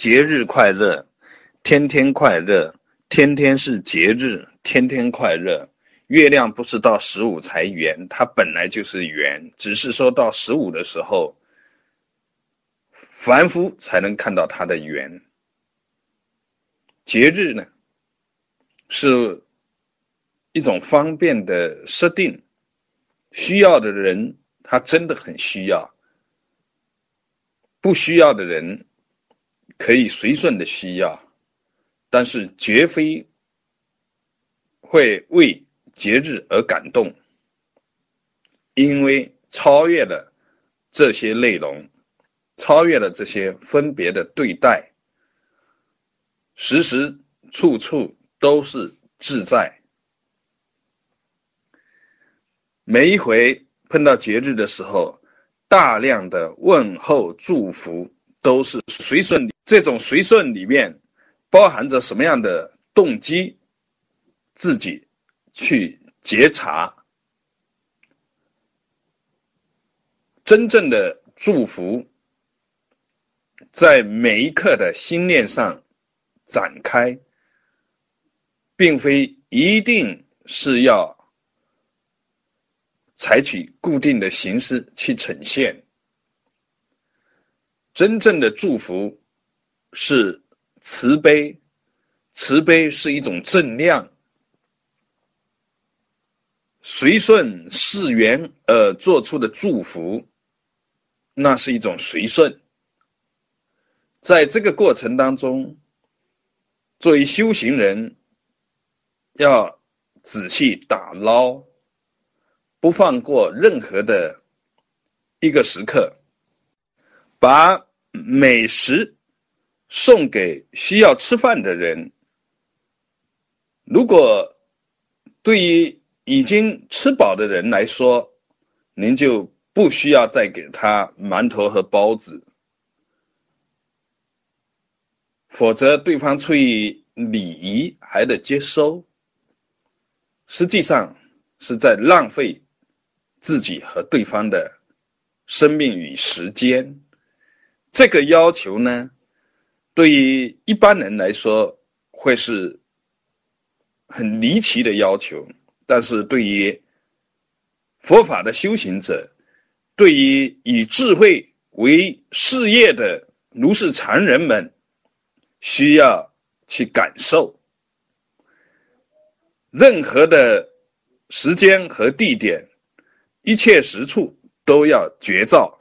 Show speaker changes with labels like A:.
A: 节日快乐，天天快乐，天天是节日，天天快乐。月亮不是到十五才圆，它本来就是圆，只是说到十五的时候，凡夫才能看到它的圆。节日呢，是一种方便的设定，需要的人他真的很需要，不需要的人可以随顺的需要，但是绝非会为。节日而感动，因为超越了这些内容，超越了这些分别的对待，时时处处都是自在。每一回碰到节日的时候，大量的问候祝福都是随顺。这种随顺里面包含着什么样的动机？自己。去觉察，真正的祝福，在每一刻的心念上展开，并非一定是要采取固定的形式去呈现。真正的祝福是慈悲，慈悲是一种正量。随顺世缘而做出的祝福，那是一种随顺。在这个过程当中，作为修行人，要仔细打捞，不放过任何的一个时刻，把美食送给需要吃饭的人。如果对于已经吃饱的人来说，您就不需要再给他馒头和包子，否则对方出于礼仪还得接收，实际上是在浪费自己和对方的生命与时间。这个要求呢，对于一般人来说会是很离奇的要求。但是对于佛法的修行者，对于以智慧为事业的如是常人们，需要去感受。任何的时间和地点，一切时处都要觉照。